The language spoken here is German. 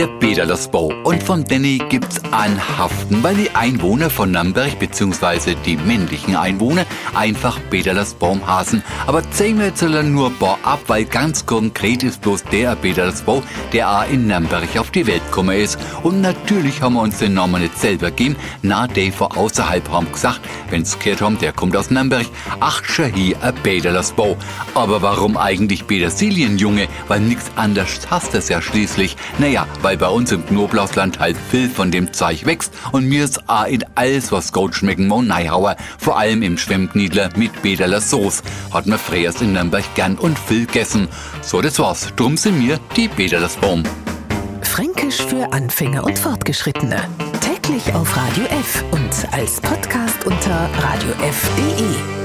der Bederlersbau. Und von Danny gibt's einen Haften, weil die Einwohner von Nürnberg bzw. die männlichen Einwohner einfach Bederlersbaum hasen. Aber zählen wir jetzt nur Bau ab, weil ganz konkret ist bloß der Bederlersbau, der auch in Nürnberg auf die Welt gekommen ist. Und natürlich haben wir uns den Namen nicht selber gegeben. Na, die vor außerhalb haben gesagt, wenn's gehört haben, der kommt aus Nürnberg. Ach, hier ein Bederlersbau. Aber warum eigentlich Petersilien, Junge? Weil nix anders hast es ja schließlich. Naja, weil weil bei uns im Knoblauchsland halt viel von dem Zeug wächst und mir ist a in alles, was gut schmecken mo Neihauer, vor allem im Schwemmkniedler mit Bederler Soße. Hat man früher in Nürnberg gern und viel gegessen. So, das war's. Drum sind mir die Bederlers Baum. Fränkisch für Anfänger und Fortgeschrittene. Täglich auf Radio F und als Podcast unter radiof.de.